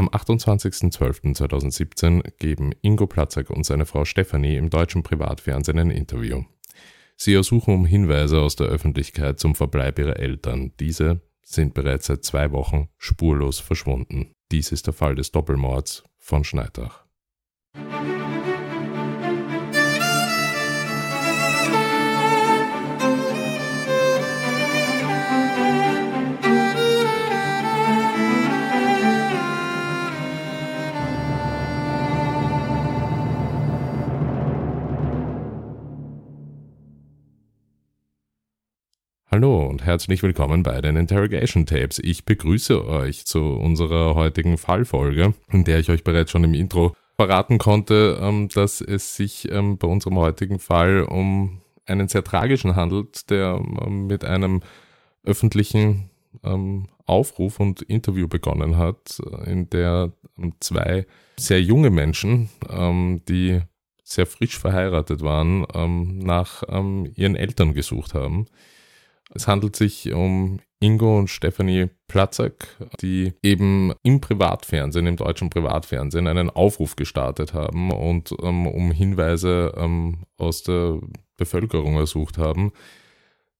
Am 28.12.2017 geben Ingo Platzek und seine Frau Stefanie im deutschen Privatfernsehen ein Interview. Sie ersuchen um Hinweise aus der Öffentlichkeit zum Verbleib ihrer Eltern. Diese sind bereits seit zwei Wochen spurlos verschwunden. Dies ist der Fall des Doppelmords von Schneidach. Hallo und herzlich willkommen bei den Interrogation Tapes. Ich begrüße euch zu unserer heutigen Fallfolge, in der ich euch bereits schon im Intro verraten konnte, ähm, dass es sich ähm, bei unserem heutigen Fall um einen sehr tragischen handelt, der ähm, mit einem öffentlichen Aufruf und Interview begonnen hat, in der zwei sehr junge Menschen, die sehr frisch verheiratet waren, nach ihren Eltern gesucht haben. Es handelt sich um Ingo und Stephanie Platzak, die eben im Privatfernsehen, im deutschen Privatfernsehen, einen Aufruf gestartet haben und ähm, um Hinweise ähm, aus der Bevölkerung ersucht haben,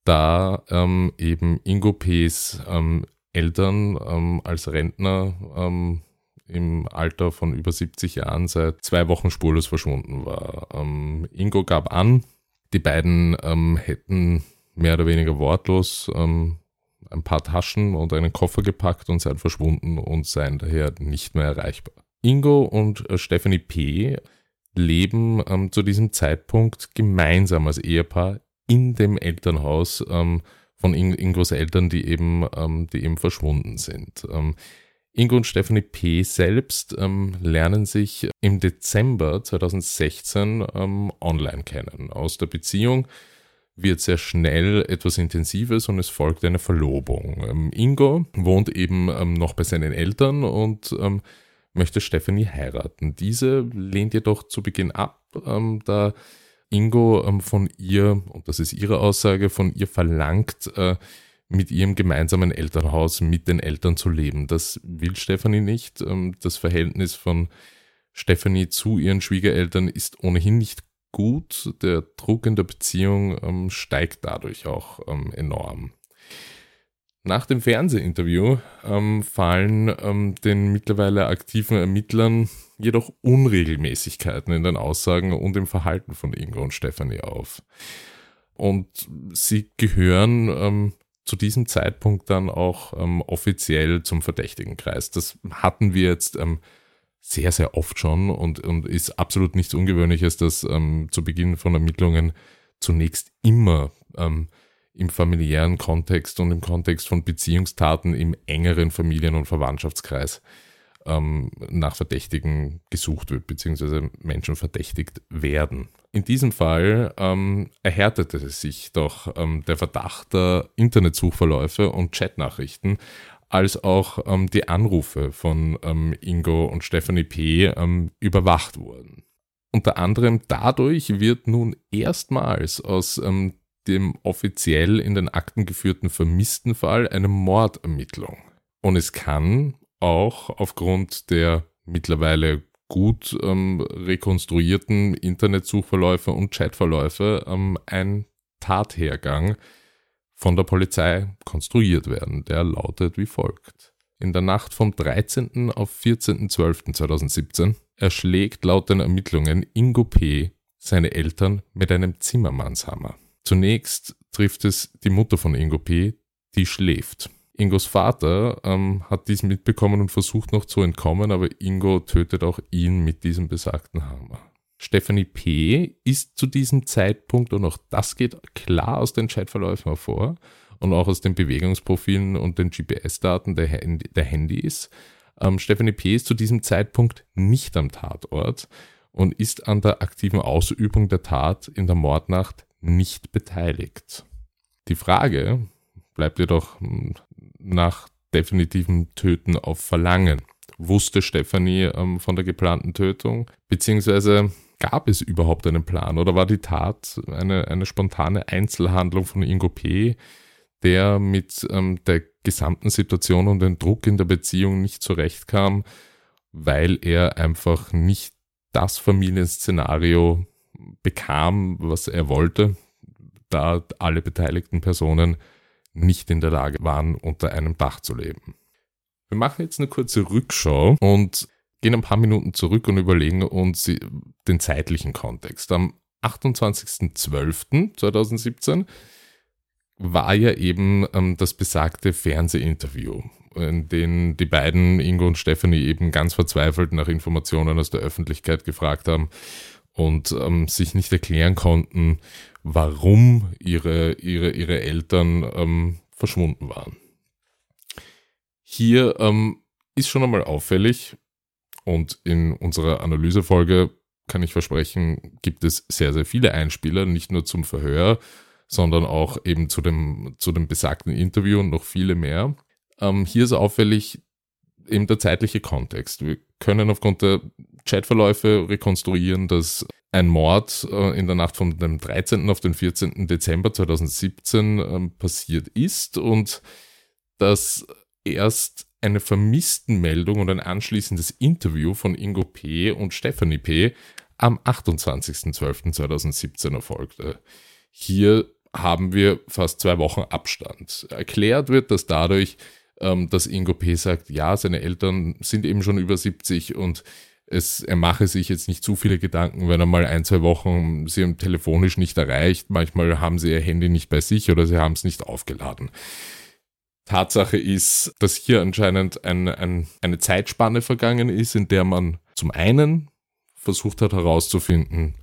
da ähm, eben Ingo P.'s ähm, Eltern ähm, als Rentner ähm, im Alter von über 70 Jahren seit zwei Wochen spurlos verschwunden war. Ingo gab an, die beiden hätten mehr oder weniger wortlos ähm, ein paar Taschen und einen Koffer gepackt und seien verschwunden und seien daher nicht mehr erreichbar. Ingo und äh, Stephanie P. leben ähm, zu diesem Zeitpunkt gemeinsam als Ehepaar in dem Elternhaus ähm, von In Ingos Eltern, die eben, ähm, die eben verschwunden sind. Ähm, Ingo und Stephanie P. selbst ähm, lernen sich im Dezember 2016 online kennen. Aus der Beziehung wird sehr schnell etwas Intensives und es folgt eine Verlobung. Ähm, Ingo wohnt eben ähm, noch bei seinen Eltern und ähm, möchte Stephanie heiraten. Diese lehnt jedoch zu Beginn ab, ähm, da Ingo ähm, von ihr, und das ist ihre Aussage, von ihr verlangt, äh, mit ihrem gemeinsamen Elternhaus mit den Eltern zu leben. Das will Stephanie nicht. Ähm, das Verhältnis von Stephanie zu ihren Schwiegereltern ist ohnehin nicht gut. Der Druck in der Beziehung ähm, steigt dadurch auch ähm, enorm. Nach dem Fernsehinterview ähm, fallen ähm, den mittlerweile aktiven Ermittlern jedoch Unregelmäßigkeiten in den Aussagen und im Verhalten von Ingo und Stefanie auf. Und sie gehören ähm, zu diesem Zeitpunkt dann auch ähm, offiziell zum Verdächtigenkreis. Das hatten wir jetzt sehr, sehr oft schon und, und ist absolut nichts Ungewöhnliches, dass ähm, zu Beginn von Ermittlungen zunächst immer ähm, im familiären Kontext und im Kontext von Beziehungstaten im engeren Familien- und Verwandtschaftskreis ähm, nach Verdächtigen gesucht wird, beziehungsweise Menschen verdächtigt werden. In diesem Fall ähm, erhärtete sich doch ähm, der Verdacht der Internetsuchverläufe und Chatnachrichten als auch ähm, die Anrufe von ähm, Ingo und Stephanie P. Ähm, überwacht wurden. Unter anderem dadurch wird nun erstmals aus ähm, dem offiziell in den Akten geführten vermissten Fall eine Mordermittlung. Und es kann auch aufgrund der mittlerweile gut ähm, rekonstruierten Internetsuchverläufe und Chatverläufe ähm, ein Tathergang von der Polizei konstruiert werden. Der lautet wie folgt. In der Nacht vom 13. auf 14.12.2017 erschlägt laut den Ermittlungen Ingo P. seine Eltern mit einem Zimmermannshammer. Zunächst trifft es die Mutter von Ingo P., die schläft. Ingos Vater ähm, hat dies mitbekommen und versucht noch zu entkommen, aber Ingo tötet auch ihn mit diesem besagten Hammer. Stephanie P. ist zu diesem Zeitpunkt, und auch das geht klar aus den Chatverläufen hervor und auch aus den Bewegungsprofilen und den GPS-Daten der, Hand der Handys, ähm, Stephanie P. ist zu diesem Zeitpunkt nicht am Tatort und ist an der aktiven Ausübung der Tat in der Mordnacht nicht beteiligt. Die Frage bleibt jedoch hm, nach definitivem Töten auf Verlangen. Wusste Stephanie ähm, von der geplanten Tötung? Beziehungsweise Gab es überhaupt einen Plan oder war die Tat eine, eine spontane Einzelhandlung von Ingo P., der mit ähm, der gesamten Situation und dem Druck in der Beziehung nicht zurechtkam weil er einfach nicht das Familienszenario bekam, was er wollte, da alle beteiligten Personen nicht in der Lage waren, unter einem Dach zu leben. Wir machen jetzt eine kurze Rückschau und gehen ein paar Minuten zurück und überlegen uns den zeitlichen Kontext. Am 28.12.2017 war ja eben ähm, das besagte Fernsehinterview, in dem die beiden, Ingo und Stephanie, eben ganz verzweifelt nach Informationen aus der Öffentlichkeit gefragt haben und ähm, sich nicht erklären konnten, warum ihre, ihre, ihre Eltern ähm, verschwunden waren. Hier ähm, ist schon einmal auffällig und in unserer Analysefolge kann ich versprechen, gibt es sehr, sehr viele Einspieler, nicht nur zum Verhör, sondern auch eben zu dem, zu dem besagten Interview und noch viele mehr. Ähm, hier ist auffällig eben der zeitliche Kontext. Wir können aufgrund der Chatverläufe rekonstruieren, dass ein Mord äh, in der Nacht von dem 13. auf den 14. Dezember 2017 äh, passiert ist und dass erst eine Vermisstenmeldung und ein anschließendes Interview von Ingo P. und Stephanie P. am 28.12.2017 erfolgte. Hier haben wir fast zwei Wochen Abstand. Erklärt wird das dadurch, ähm, dass Ingo P. sagt, ja, seine Eltern sind eben schon über 70 und es, er mache sich jetzt nicht zu viele Gedanken, wenn er mal ein, zwei Wochen sie telefonisch nicht erreicht. Manchmal haben sie ihr Handy nicht bei sich oder sie haben es nicht aufgeladen. Tatsache ist, dass hier anscheinend ein, ein, eine Zeitspanne vergangen ist, in der man zum einen versucht hat herauszufinden,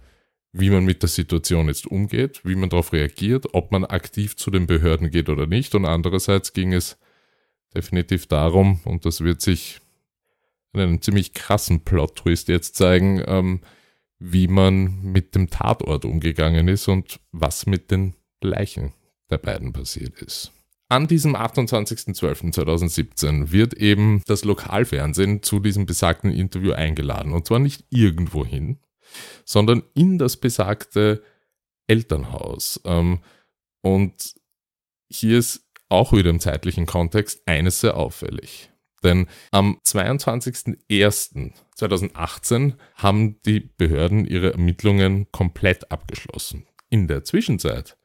wie man mit der Situation jetzt umgeht, wie man darauf reagiert, ob man aktiv zu den Behörden geht oder nicht. Und andererseits ging es definitiv darum, und das wird sich in einem ziemlich krassen Plot-Twist jetzt zeigen, ähm, wie man mit dem Tatort umgegangen ist und was mit den Leichen der beiden passiert ist. An diesem 28.12.2017 wird eben das Lokalfernsehen zu diesem besagten Interview eingeladen. Und zwar nicht irgendwohin, sondern in das besagte Elternhaus. Ähm, und hier ist auch wieder im zeitlichen Kontext eines sehr auffällig. Denn am 22.01.2018 haben die Behörden ihre Ermittlungen komplett abgeschlossen. In der Zwischenzeit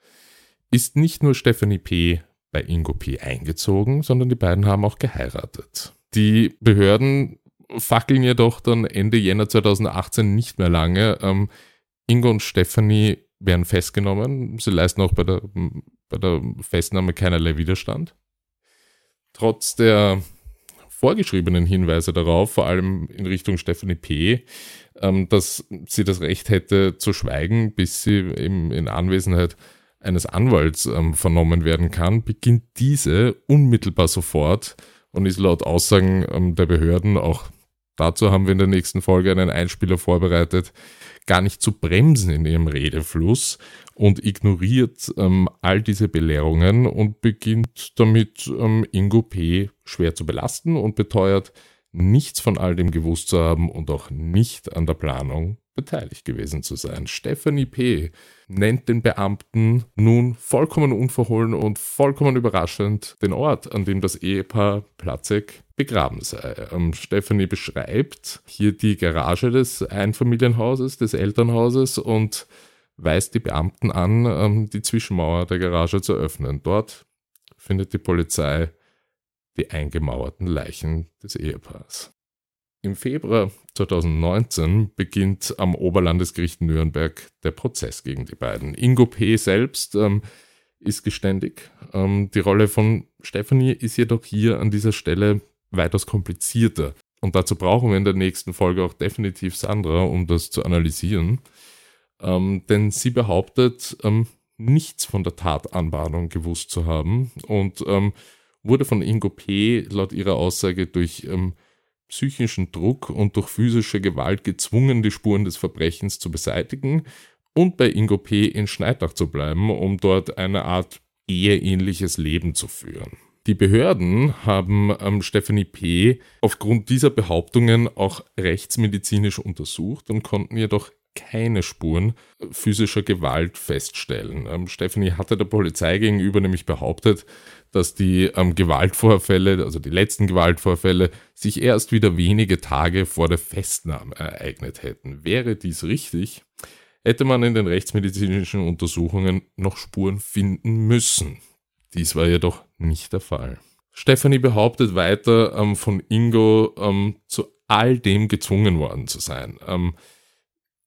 ist nicht nur Stephanie P. bei Ingo P. eingezogen, sondern die beiden haben auch geheiratet. Die Behörden fackeln jedoch dann Ende Jänner 2018 nicht mehr lange. Ähm, Ingo und Stephanie werden festgenommen. Sie leisten auch bei der, bei der Festnahme keinerlei Widerstand. Trotz der vorgeschriebenen Hinweise darauf, vor allem in Richtung Stephanie P., ähm, dass sie das Recht hätte zu schweigen, bis sie eben in Anwesenheit eines Anwalts ähm, vernommen werden kann, beginnt diese unmittelbar sofort und ist laut Aussagen ähm, der Behörden auch Dazu haben wir in der nächsten Folge einen Einspieler vorbereitet, gar nicht zu bremsen in ihrem Redefluss und ignoriert ähm, all diese Belehrungen und beginnt damit ähm, Ingo P. schwer zu belasten und beteuert, nichts von all dem gewusst zu haben und auch nicht an der Planung beteiligt gewesen zu sein. Stephanie P. nennt den Beamten nun vollkommen unverhohlen und vollkommen überraschend den Ort, an dem das Ehepaar Platzek begraben sei. Ähm, Stephanie beschreibt hier die Garage des Einfamilienhauses, des Elternhauses und weist die Beamten an, ähm, die Zwischenmauer der Garage zu öffnen. Dort findet die Polizei die eingemauerten Leichen des Ehepaars. Im Februar 2019 beginnt am Oberlandesgericht Nürnberg der Prozess gegen die beiden. Ingo P. selbst ähm, ist geständig. Ähm, die Rolle von Stephanie ist jedoch hier an dieser Stelle weitaus komplizierter. Und dazu brauchen wir in der nächsten Folge auch definitiv Sandra, um das zu analysieren. Ähm, denn sie behauptet, ähm, nichts von der Tatanbahnung gewusst zu haben und ähm, wurde von Ingo P. laut ihrer Aussage durch ähm, psychischen Druck und durch physische Gewalt gezwungen, die Spuren des Verbrechens zu beseitigen und bei Ingo P. in Schneidach zu bleiben, um dort eine Art eheähnliches Leben zu führen. Die Behörden haben ähm, Stephanie P. aufgrund dieser Behauptungen auch rechtsmedizinisch untersucht und konnten jedoch keine Spuren physischer Gewalt feststellen. Ähm, Stephanie hatte der Polizei gegenüber nämlich behauptet, dass die ähm, Gewaltvorfälle, also die letzten Gewaltvorfälle, sich erst wieder wenige Tage vor der Festnahme ereignet hätten. Wäre dies richtig, hätte man in den rechtsmedizinischen Untersuchungen noch Spuren finden müssen. Dies war jedoch nicht der Fall. Stephanie behauptet weiter, ähm, von Ingo ähm, zu all dem gezwungen worden zu sein. Ähm,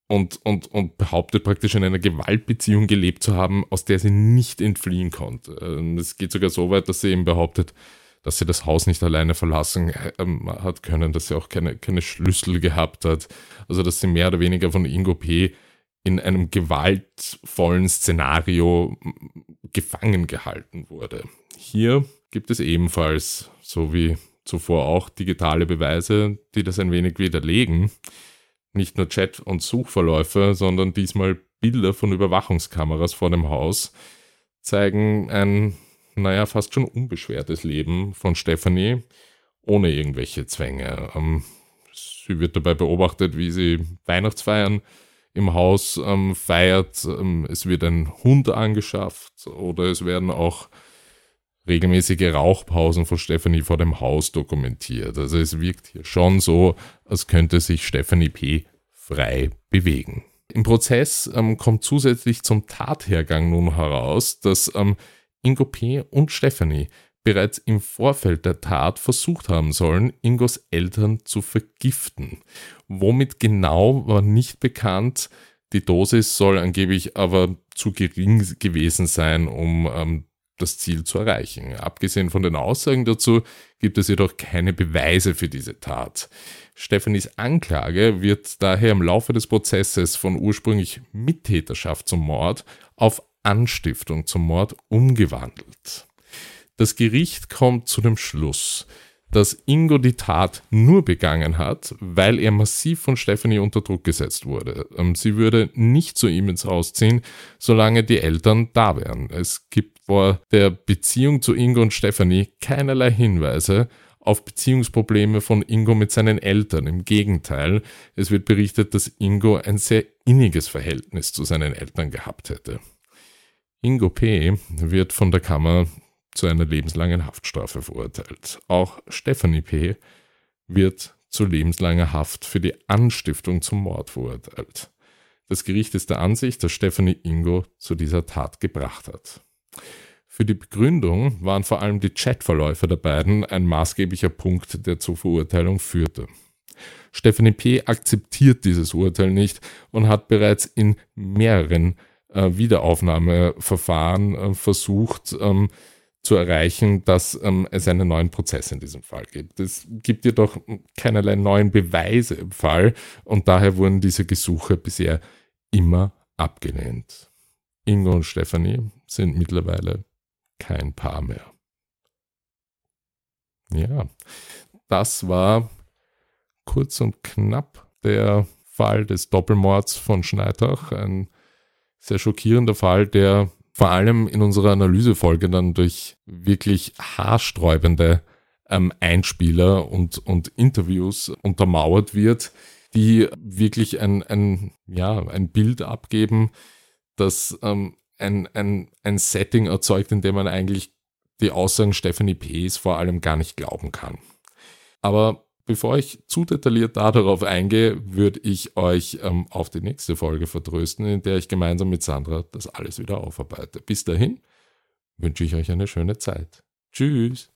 und, und, und behauptet praktisch in einer Gewaltbeziehung gelebt zu haben, aus der sie nicht entfliehen konnte. Ähm, es geht sogar so weit, dass sie eben behauptet, dass sie das Haus nicht alleine verlassen ähm, hat können, dass sie auch keine, keine Schlüssel gehabt hat. Also dass sie mehr oder weniger von Ingo P. in einem gewaltvollen Szenario gefangen gehalten wurde. Hier gibt es ebenfalls, so wie zuvor auch, digitale Beweise, die das ein wenig widerlegen nicht nur Chat- und Suchverläufe, sondern diesmal Bilder von Überwachungskameras vor dem Haus zeigen ein, naja, fast schon unbeschwertes Leben von Stephanie ohne irgendwelche Zwänge. Ähm, sie wird dabei beobachtet, wie sie Weihnachtsfeiern im Haus ähm, feiert. Ähm, es wird ein Hund angeschafft oder es werden auch regelmäßige Rauchpausen von Stephanie vor dem Haus dokumentiert. Also es wirkt hier schon so, als könnte sich Stephanie P. frei bewegen. Im Prozess ähm, kommt zusätzlich zum Tathergang nun heraus, dass ähm, Ingo P. und Stephanie bereits im Vorfeld der Tat versucht haben sollen, Ingos Eltern zu vergiften. Womit genau war nicht bekannt. Die Dosis soll angeblich aber zu gering gewesen sein, um ähm, das Ziel zu erreichen. Abgesehen von den Aussagen dazu gibt es jedoch keine Beweise für diese Tat. Stephanies Anklage wird daher im Laufe des Prozesses von ursprünglich Mittäterschaft zum Mord auf Anstiftung zum Mord umgewandelt. Das Gericht kommt zu dem Schluss, dass Ingo die Tat nur begangen hat, weil er massiv von Stephanie unter Druck gesetzt wurde. Ähm, sie würde nicht zu ihm ins Haus ziehen, solange die Eltern da wären. Es gibt vor der Beziehung zu Ingo und Stephanie keinerlei Hinweise auf Beziehungsprobleme von Ingo mit seinen Eltern. Im Gegenteil, es wird berichtet, dass Ingo ein sehr inniges Verhältnis zu seinen Eltern gehabt hätte. Ingo P. wird von der Kammer zu einer lebenslangen Haftstrafe verurteilt. Auch Stephanie P. wird zu lebenslanger Haft für die Anstiftung zum Mord verurteilt. Das Gericht ist der Ansicht, dass Stephanie Ingo zu dieser Tat gebracht hat. Für die Begründung waren vor allem die Chatverläufe der beiden ein maßgeblicher Punkt, der zur Verurteilung führte. Stephanie P. akzeptiert dieses Urteil nicht und hat bereits in mehreren äh, Wiederaufnahmeverfahren äh, versucht, ähm, zu erreichen, dass ähm, es einen neuen Prozess in diesem Fall gibt. Es gibt jedoch keinerlei neuen Beweise im Fall und daher wurden diese Gesuche bisher immer abgelehnt. Ingo und Stephanie sind mittlerweile kein Paar mehr. Ja, das war kurz und knapp der Fall des Doppelmords von Schneidach. Ein sehr schockierender Fall, der vor allem in unserer Analysefolge dann durch wirklich haarsträubende ähm, Einspieler und, und Interviews untermauert wird, die wirklich ein, ein, ja, ein Bild abgeben, das ähm, ein, ein, ein Setting erzeugt, in dem man eigentlich die Aussagen Stephanie P.s vor allem gar nicht glauben kann. Aber Bevor ich zu detailliert darauf eingehe, würde ich euch ähm, auf die nächste Folge vertrösten, in der ich gemeinsam mit Sandra das alles wieder aufarbeite. Bis dahin wünsche ich euch eine schöne Zeit. Tschüss.